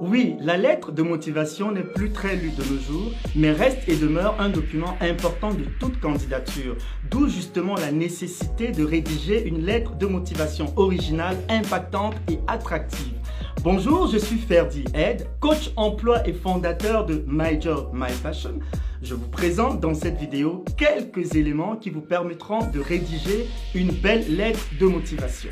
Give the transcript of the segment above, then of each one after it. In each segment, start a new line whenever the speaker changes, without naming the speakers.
Oui, la lettre de motivation n'est plus très lue de nos jours, mais reste et demeure un document important de toute candidature. D'où justement la nécessité de rédiger une lettre de motivation originale, impactante et attractive. Bonjour, je suis Ferdi Ed, coach emploi et fondateur de My Job, My Passion. Je vous présente dans cette vidéo quelques éléments qui vous permettront de rédiger une belle lettre de motivation.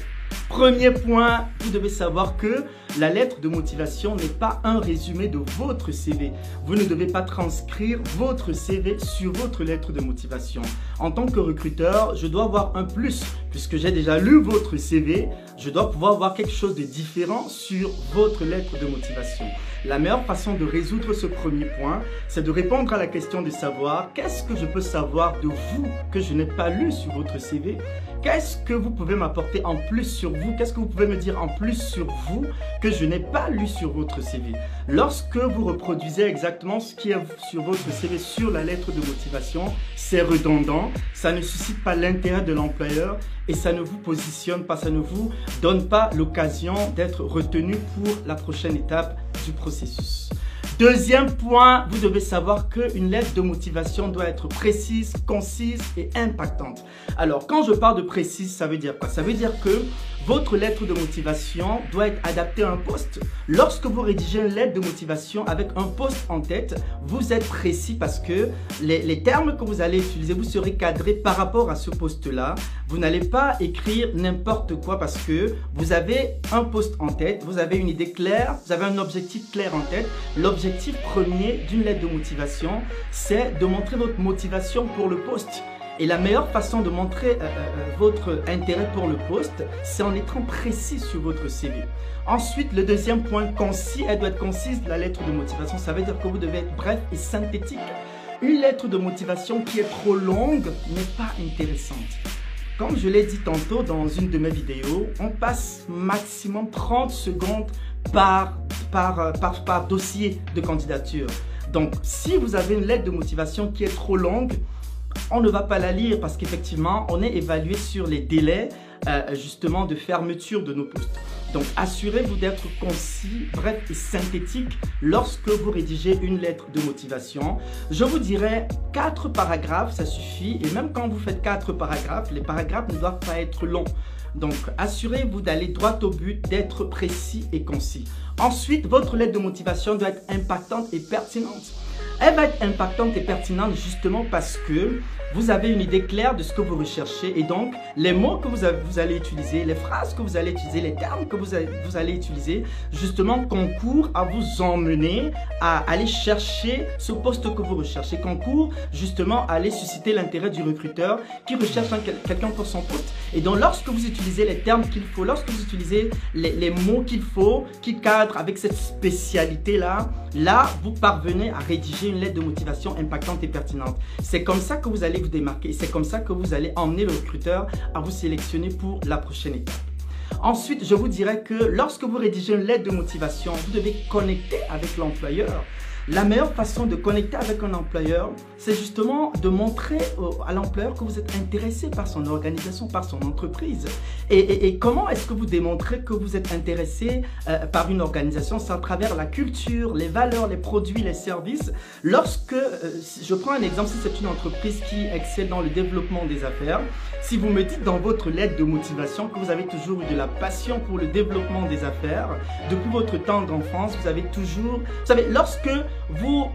Premier point, vous devez savoir que la lettre de motivation n'est pas un résumé de votre CV. Vous ne devez pas transcrire votre CV sur votre lettre de motivation. En tant que recruteur, je dois avoir un plus. Puisque j'ai déjà lu votre CV, je dois pouvoir voir quelque chose de différent sur votre lettre de motivation. La meilleure façon de résoudre ce premier point, c'est de répondre à la question de savoir qu'est-ce que je peux savoir de vous que je n'ai pas lu sur votre CV Qu'est-ce que vous pouvez m'apporter en plus sur vous? Qu'est-ce que vous pouvez me dire en plus sur vous que je n'ai pas lu sur votre CV Lorsque vous reproduisez exactement ce qui est sur votre CV sur la lettre de motivation, c'est redondant, ça ne suscite pas l'intérêt de l'employeur et ça ne vous positionne pas, ça ne vous donne pas l'occasion d'être retenu pour la prochaine étape du processus. Deuxième point, vous devez savoir qu'une lettre de motivation doit être précise, concise et impactante. Alors, quand je parle de précise, ça veut dire quoi? Ça veut dire que votre lettre de motivation doit être adaptée à un poste. Lorsque vous rédigez une lettre de motivation avec un poste en tête, vous êtes précis parce que les, les termes que vous allez utiliser, vous serez cadré par rapport à ce poste-là. Vous n'allez pas écrire n'importe quoi parce que vous avez un poste en tête, vous avez une idée claire, vous avez un objectif clair en tête. L'objectif premier d'une lettre de motivation, c'est de montrer votre motivation pour le poste. Et la meilleure façon de montrer euh, euh, euh, votre intérêt pour le poste, c'est en étant précis sur votre CV. Ensuite, le deuxième point, concis, elle doit être concise, la lettre de motivation. Ça veut dire que vous devez être bref et synthétique. Une lettre de motivation qui est trop longue n'est pas intéressante. Comme je l'ai dit tantôt dans une de mes vidéos, on passe maximum 30 secondes par, par, par, par dossier de candidature. Donc, si vous avez une lettre de motivation qui est trop longue, on ne va pas la lire parce qu'effectivement, on est évalué sur les délais euh, justement de fermeture de nos postes. Donc, assurez-vous d'être concis, bref et synthétique lorsque vous rédigez une lettre de motivation. Je vous dirais quatre paragraphes, ça suffit. Et même quand vous faites quatre paragraphes, les paragraphes ne doivent pas être longs. Donc, assurez-vous d'aller droit au but, d'être précis et concis. Ensuite, votre lettre de motivation doit être impactante et pertinente. Elle va être impactante et pertinente justement parce que vous avez une idée claire de ce que vous recherchez et donc les mots que vous, allez utiliser, les phrases que vous allez utiliser, les termes que vous, allez utiliser, justement concourent à vous emmener à aller chercher ce poste que vous recherchez, concourent justement à aller susciter l'intérêt du recruteur qui recherche quelqu'un pour son poste. Et donc lorsque vous utilisez les termes qu'il faut, lorsque vous utilisez les, les mots qu'il faut, qui cadrent avec cette spécialité-là, là, vous parvenez à rédiger une lettre de motivation impactante et pertinente. C'est comme ça que vous allez vous démarquer. C'est comme ça que vous allez emmener le recruteur à vous sélectionner pour la prochaine étape. Ensuite, je vous dirais que lorsque vous rédigez une lettre de motivation, vous devez connecter avec l'employeur. La meilleure façon de connecter avec un employeur, c'est justement de montrer à l'employeur que vous êtes intéressé par son organisation, par son entreprise. Et, comment est-ce que vous démontrez que vous êtes intéressé euh, par une organisation? C'est à travers la culture, les valeurs, les produits, les services. Lorsque, euh, je prends un exemple, si c'est une entreprise qui excelle dans le développement des affaires, si vous me dites dans votre lettre de motivation que vous avez toujours eu de la passion pour le développement des affaires, depuis votre temps d'enfance, vous avez toujours... Vous savez, lorsque vous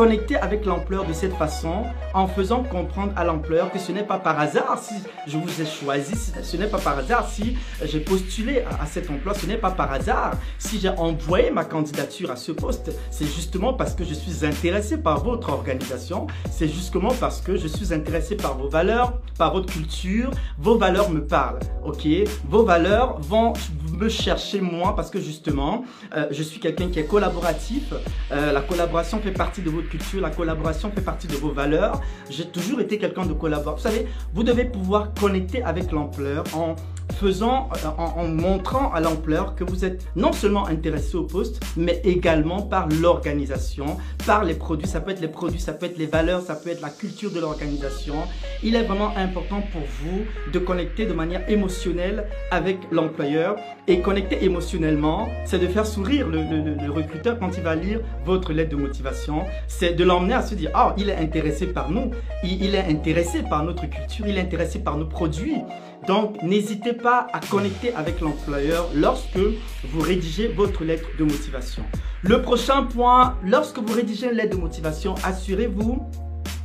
connecter avec l'ampleur de cette façon en faisant comprendre à l'ampleur que ce n'est pas par hasard si je vous ai choisi, ce n'est pas par hasard si j'ai postulé à, cet emploi, ce n'est pas par hasard. Si j'ai envoyé ma candidature à ce poste. C'est justement parce que je suis intéressé par votre organisation, c'est justement parce que je suis intéressé par vos valeurs, par votre culture, vos valeurs me parlent, ok? Vos valeurs vont me chercher moi parce que justement, euh, je suis quelqu'un qui est collaboratif, euh, la collaboration fait partie de vos culture, la collaboration fait partie de vos valeurs. J'ai toujours été quelqu'un de collaborateur. Vous savez, vous devez pouvoir connecter avec l'ampleur en faisant, en, montrant à l'ampleur que vous êtes non seulement intéressé au poste, mais également par l'organisation, par les produits. Ça peut être les produits, ça peut être les valeurs, ça peut être la culture de l'organisation. Il est vraiment important pour vous de connecter de manière émotionnelle avec l'employeur. Et connecter émotionnellement, c'est de faire sourire le, recruteur quand il va lire votre lettre de motivation. C'est de l'emmener à se dire, oh, il est intéressé par nous, il est intéressé par notre culture, il est intéressé par nos produits. Donc, n'hésitez pas à connecter avec l'employeur lorsque vous rédigez votre lettre de motivation. Le prochain point, lorsque vous rédigez une lettre de motivation, assurez-vous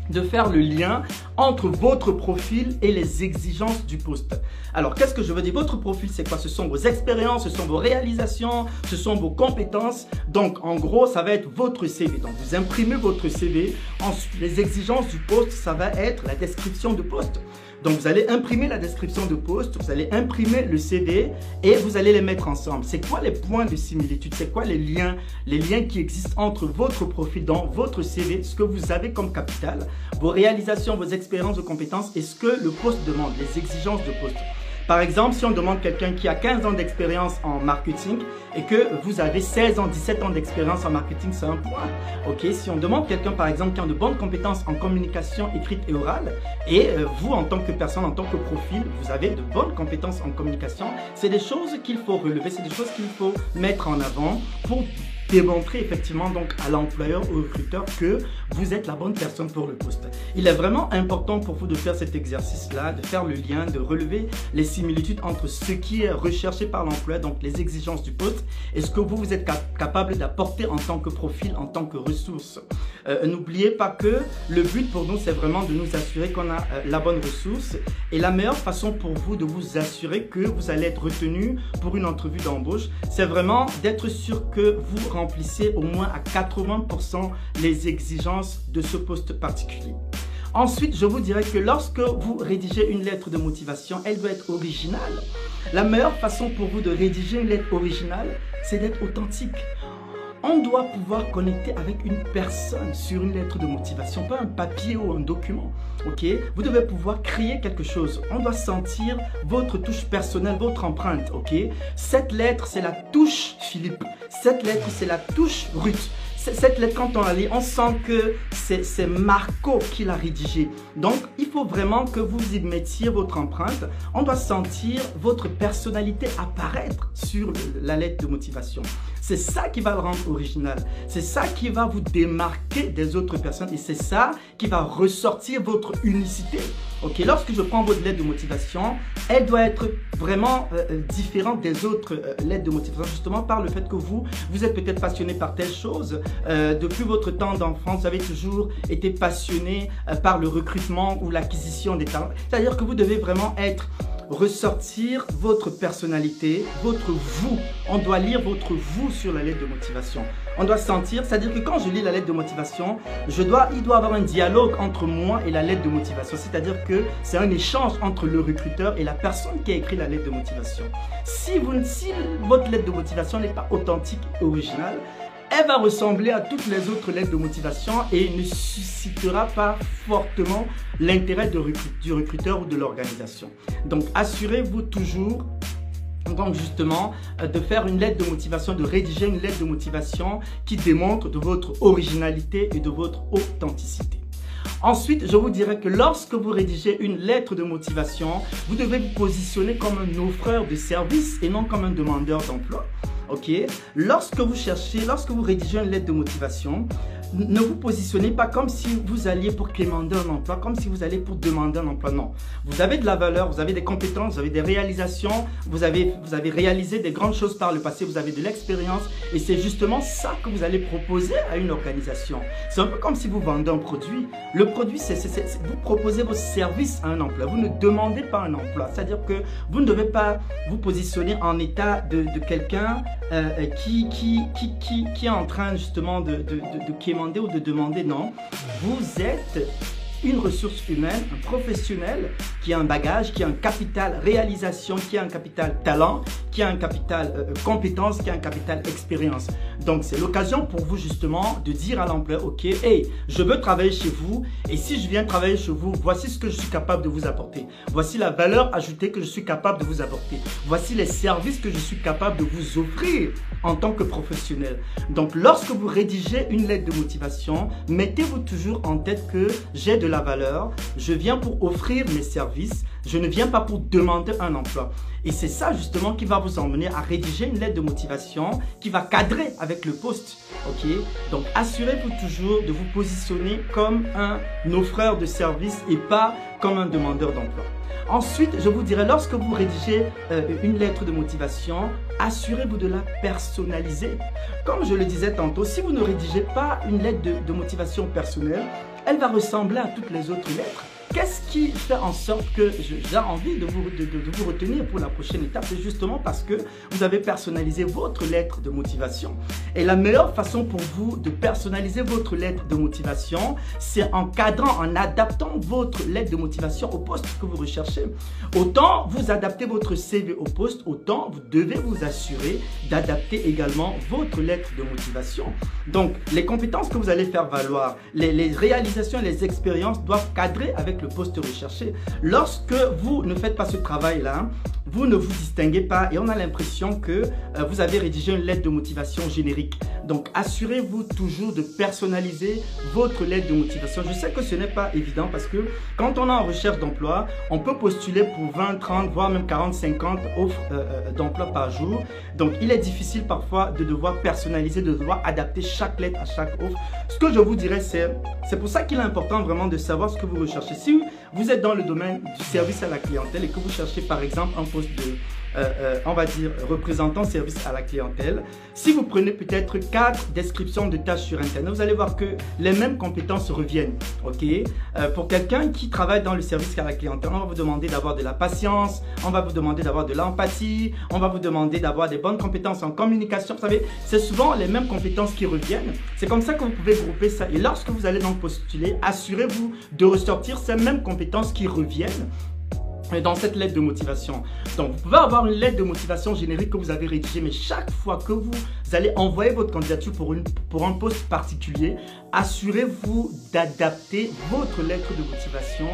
de faire le lien entre votre profil et les exigences du poste. Alors, qu'est-ce que je veux dire? Votre profil, c'est quoi? Ce sont vos expériences, ce sont vos réalisations, ce sont vos compétences. Donc, en gros, ça va être votre CV. Donc, vous imprimez votre CV. Ensuite, les exigences du poste, ça va être la description de poste. Donc vous allez imprimer la description de poste, vous allez imprimer le CV et vous allez les mettre ensemble. C'est quoi les points de similitude? C'est quoi les liens Les liens qui existent entre votre profil dans votre CV, ce que vous avez comme capital, vos réalisations, vos expériences, vos compétences et ce que le poste demande, les exigences de poste? Par exemple, si on demande quelqu'un qui a 15 ans d'expérience en marketing et que vous avez 16 ans, 17 ans d'expérience en marketing, c'est un point. Ok, si on demande quelqu'un, par exemple, qui a de bonnes compétences en communication écrite et orale, et euh, vous, en tant que personne, en tant que profil, vous avez de bonnes compétences en communication, c'est des choses qu'il faut relever, c'est des choses qu'il faut mettre en avant pour démontrer effectivement donc à l'employeur, au recruteur que vous êtes la bonne personne pour le poste. Il est vraiment important pour vous de faire cet exercice-là, de faire le lien, de relever les similitudes entre ce qui est recherché par l'employeur, donc les exigences du poste, et ce que vous, vous êtes capable d'apporter en tant que profil, en tant que ressource. Euh, n'oubliez pas que le but pour nous, c'est vraiment de nous assurer qu'on a euh, la bonne ressource. Et la meilleure façon pour vous de vous assurer que vous allez être retenu pour une entrevue d'embauche, c'est vraiment d'être sûr que vous remplissez au moins à 80% les exigences de ce poste particulier. Ensuite, je vous dirais que lorsque vous rédigez une lettre de motivation, elle doit être originale. La meilleure façon pour vous de rédiger une lettre originale, c'est d'être authentique on doit pouvoir connecter avec une personne sur une lettre de motivation, pas un papier ou un document. Ok? Vous devez pouvoir créer quelque chose. On doit sentir votre touche personnelle, votre empreinte. Ok? Cette lettre, c'est la touche Philippe. Cette lettre, c'est la touche Ruth cette lettre, quand on la lit, on sent que c'est Marco qui l'a rédigée. Donc, il faut vraiment que vous y mettiez votre empreinte. On doit sentir votre personnalité apparaître sur la lettre de motivation. C'est ça qui va le rendre original. C'est ça qui va vous démarquer des autres personnes et c'est ça qui va ressortir votre unicité. Ok, lorsque je prends votre lettre de motivation, elle doit être vraiment euh, euh, différente des autres euh, lettres de motivation, justement par le fait que vous, vous êtes peut-être passionné par telle chose. depuis votre temps d'enfance, vous avez toujours été passionné par le recrutement ou l'acquisition des talents. C'est-à-dire que vous devez vraiment être ressortir votre personnalité, votre vous. On doit lire votre vous sur la lettre de motivation. On doit sentir, c'est-à-dire que quand je lis la lettre de motivation, je dois, il doit avoir un dialogue entre moi et la lettre de motivation. C'est-à-dire que c'est un échange entre le recruteur et la personne qui a écrit la lettre de motivation. Si, vous, si votre lettre de motivation n'est pas authentique et originale, elle va ressembler à toutes les autres lettres de motivation et ne suscitera pas fortement l'intérêt du recruteur ou de l'organisation. Donc assurez-vous toujours donc justement euh, de faire une lettre de motivation, de rédiger une lettre de motivation qui démontre de votre originalité et de votre authenticité. Ensuite, je vous dirais que lorsque vous rédigez une lettre de motivation, vous devez vous positionner comme un offreur de service et non comme un demandeur d'emploi ok. Lorsque vous cherchez, lorsque vous rédigez une lettre de motivation, ne vous positionnez pas comme si vous alliez pour quémander un emploi, comme si vous alliez pour demander un emploi. Non. Vous avez de la valeur, vous avez des compétences, vous avez des réalisations, vous avez, vous avez réalisé des grandes choses par le passé, vous avez de l'expérience et c'est justement ça que vous allez proposer à une organisation. C'est un peu comme si vous vendez un produit. Le produit, c'est vous proposez vos services à un emploi. Vous ne demandez pas un emploi. C'est-à-dire que vous ne devez pas vous positionner en état de, de quelqu'un euh, qui, qui, qui, qui, est en train justement de, de, de, quémander ou de demander, non. Vous êtes une ressource humaine, un professionnel qui a un bagage, qui a un capital réalisation, qui a un capital talent, qui a un capital euh, compétence, qui a un capital expérience. Donc c'est l'occasion pour vous justement de dire à l'employeur, ok, hey, je veux travailler chez vous et si je viens travailler chez vous, voici ce que je suis capable de vous apporter. Voici la valeur ajoutée que je suis capable de vous apporter. Voici les services que je suis capable de vous offrir en tant que professionnel. Donc lorsque vous rédigez une lettre de motivation, mettez-vous toujours en tête que j'ai de la valeur, je viens pour offrir mes services, je ne viens pas pour demander un emploi. Et c'est ça justement qui va vous emmener à rédiger une lettre de motivation qui va cadrer avec le poste. Ok? Donc assurez-vous toujours de vous positionner comme un offreur de services et pas comme un demandeur d'emploi. Ensuite, je vous dirais, lorsque vous rédigez euh, une lettre de motivation, assurez-vous de la personnaliser. Comme je le disais tantôt, si vous ne rédigez pas une lettre de motivation personnelle, elle va ressembler à toutes les autres lettres. Qu'est-ce qui fait en sorte que j'ai envie de vous, de, vous retenir pour la prochaine étape? C'est justement parce que vous avez personnalisé votre lettre de motivation. Et la meilleure façon pour vous de personnaliser votre lettre de motivation, c'est en cadrant, en adaptant votre lettre de motivation au poste que vous recherchez. Autant vous adaptez votre CV au poste, autant vous devez vous assurer d'adapter également votre lettre de motivation. Donc, les compétences que vous allez faire valoir, les, réalisations les expériences doivent cadrer avec le poste recherché. Lorsque vous ne faites pas ce travail-là, vous ne vous distinguez pas et on a l'impression que euh, vous avez rédigé une lettre de motivation générique. Donc assurez-vous toujours de personnaliser votre lettre de motivation. Je sais que ce n'est pas évident parce que quand on est en recherche d'emploi, on peut postuler pour 20, 30, voire même 40, 50 offres euh, euh, d'emploi par jour. Donc il est difficile parfois de devoir personnaliser, de devoir adapter chaque lettre à chaque offre. Ce que je vous dirais, c'est c'est pour ça qu'il est important vraiment de savoir ce que vous recherchez. Vous êtes dans le domaine du service à la clientèle et que vous cherchez par exemple un poste de, euh, euh, on va dire, représentant service à la clientèle, si vous prenez peut-être quatre descriptions de tâches sur Internet, vous allez voir que les mêmes compétences reviennent. Ok? Euh, Pour quelqu'un qui travaille dans le service à la clientèle, on va vous demander d'avoir de la patience, on va vous demander d'avoir de l'empathie, on va vous demander d'avoir des bonnes compétences en communication. Vous savez, c'est souvent les mêmes compétences qui reviennent. C'est comme ça que vous pouvez grouper ça. Et lorsque vous allez donc postuler, assurez-vous de ressortir ces mêmes compétences qui reviennent dans cette lettre de motivation. Donc, vous pouvez avoir une lettre de motivation générique que vous avez rédigée, mais chaque fois que vous allez envoyer votre candidature pour, une, pour un poste particulier, assurez-vous d'adapter votre lettre de motivation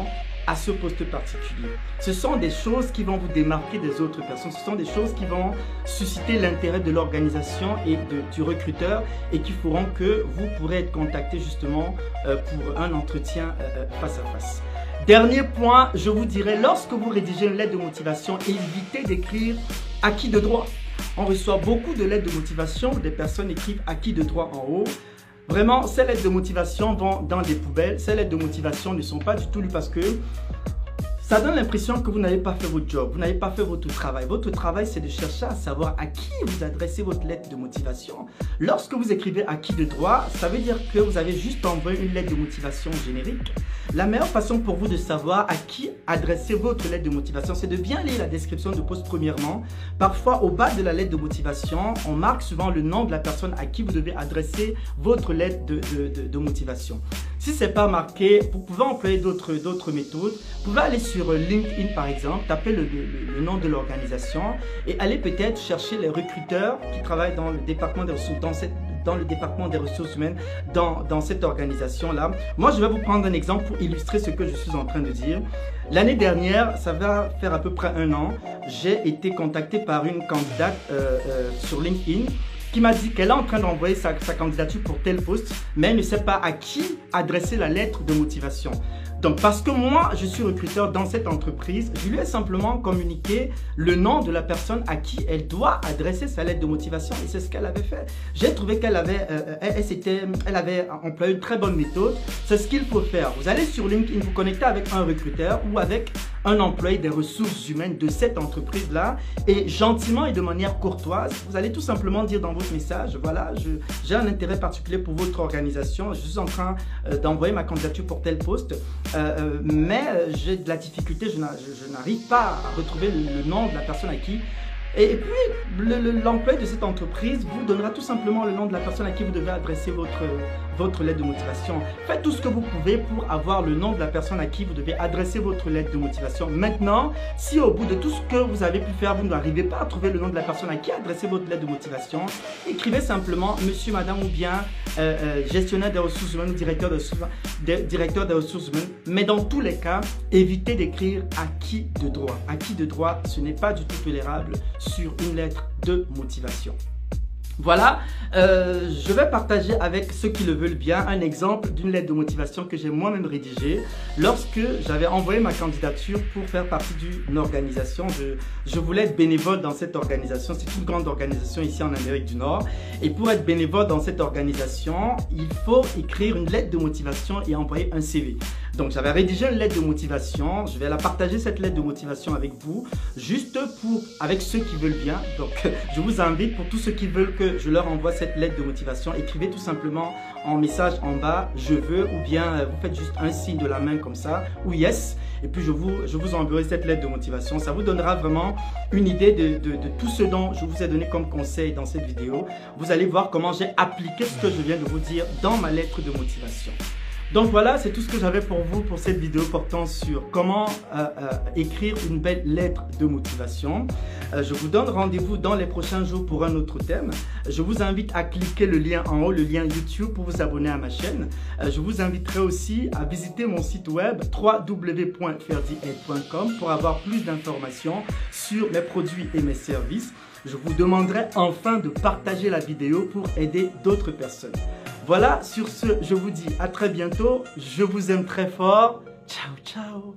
à ce poste particulier. Ce sont des choses qui vont vous démarquer des autres personnes. Ce sont des choses qui vont susciter l'intérêt de l'organisation et de, du recruteur et qui feront que vous pourrez être contacté justement euh, pour un entretien euh, euh, face à face. Dernier point, je vous dirais, lorsque vous rédigez une lettre de motivation, évitez d'écrire acquis de droit. On reçoit beaucoup de lettres de motivation, des personnes écrivent acquis de droit en haut. Vraiment, ces lettres de motivation vont dans des poubelles. Ces lettres de motivation ne sont pas du tout lues parce que ça donne l'impression que vous n'avez pas fait votre job, vous n'avez pas fait votre travail. Votre travail, c'est de chercher à savoir à qui vous adressez votre lettre de motivation. Lorsque vous écrivez à qui de droit, ça veut dire que vous avez juste envoyé une lettre de motivation générique. La meilleure façon pour vous de savoir à qui adresser votre lettre de motivation, c'est de bien lire la description de poste premièrement. Parfois, au bas de la lettre de motivation, on marque souvent le nom de la personne à qui vous devez adresser votre lettre de, de motivation. Si ce n'est pas marqué, vous pouvez employer d'autres méthodes. Vous pouvez aller sur LinkedIn par exemple, taper le, nom de l'organisation et aller peut-être chercher les recruteurs qui travaillent dans le département des ressources, dans, cette, dans le département des ressources humaines, dans, dans cette organisation-là. Moi, je vais vous prendre un exemple pour illustrer ce que je suis en train de dire. L'année dernière, ça va faire à peu près un an, j'ai été contacté par une candidate euh, euh, sur LinkedIn qui m'a dit qu'elle est en train d'envoyer sa, candidature pour tel poste, mais elle ne sait pas à qui adresser la lettre de motivation. Donc, parce que moi, je suis recruteur dans cette entreprise, je lui ai simplement communiqué le nom de la personne à qui elle doit adresser sa lettre de motivation et c'est ce qu'elle avait fait. J'ai trouvé qu'elle avait, euh, elle, elle avait employé une très bonne méthode. C'est ce qu'il faut faire. Vous allez sur LinkedIn, vous connectez avec un recruteur ou avec un employé des ressources humaines de cette entreprise-là et gentiment et de manière courtoise, vous allez tout simplement dire dans votre message, voilà, j'ai un intérêt particulier pour votre organisation, je suis en train euh, d'envoyer ma candidature pour tel poste. Euh, euh, mais j'ai de la difficulté, je n'arrive pas à retrouver le nom de la personne à qui Et puis, l'employé de cette entreprise vous donnera tout simplement le nom de la personne à qui vous devez adresser votre, votre lettre de motivation. Faites tout ce que vous pouvez pour avoir le nom de la personne à qui vous devez adresser votre lettre de motivation. Maintenant, si au bout de tout ce que vous avez pu faire, vous n'arrivez pas à trouver le nom de la personne à qui adresser votre lettre de motivation, écrivez simplement monsieur, madame ou bien euh, euh, gestionnaire des ressources humaines ou directeur des ressources, directeur des ressources humaines. Mais dans tous les cas, évitez d'écrire à qui de droit. À qui de droit, ce n'est pas du tout tolérable sur une lettre de motivation. Voilà, euh, je vais partager avec ceux qui le veulent bien un exemple d'une lettre de motivation que j'ai moi-même rédigée lorsque j'avais envoyé ma candidature pour faire partie d'une organisation. Je, je voulais être bénévole dans cette organisation. C'est une grande organisation ici en Amérique du Nord. Et pour être bénévole dans cette organisation, il faut écrire une lettre de motivation et envoyer un CV. Donc j'avais rédigé une lettre de motivation. Je vais la partager cette lettre de motivation avec vous, juste pour avec ceux qui veulent bien. Donc je vous invite pour tous ceux qui veulent que je leur envoie cette lettre de motivation, écrivez tout simplement en message en bas je veux ou bien euh, vous faites juste un signe de la main comme ça ou yes et puis je vous, je vous enverrai cette lettre de motivation. Ça vous donnera vraiment une idée de, de, de, tout ce dont je vous ai donné comme conseil dans cette vidéo. Vous allez voir comment j'ai appliqué ce que je viens de vous dire dans ma lettre de motivation. Donc voilà, c'est tout ce que j'avais pour vous pour cette vidéo portant sur comment euh, euh, écrire une belle lettre de motivation. Euh, je vous donne rendez-vous dans les prochains jours pour un autre thème. Je vous invite à cliquer le lien en haut, le lien YouTube pour vous abonner à ma chaîne. je vous inviterai aussi à visiter mon site web www.ferdiaid.com pour avoir plus d'informations sur mes produits et mes services. Je vous demanderai enfin de partager la vidéo pour aider d'autres personnes. Voilà, sur ce, je vous dis à très bientôt. Je vous aime très fort. Ciao, ciao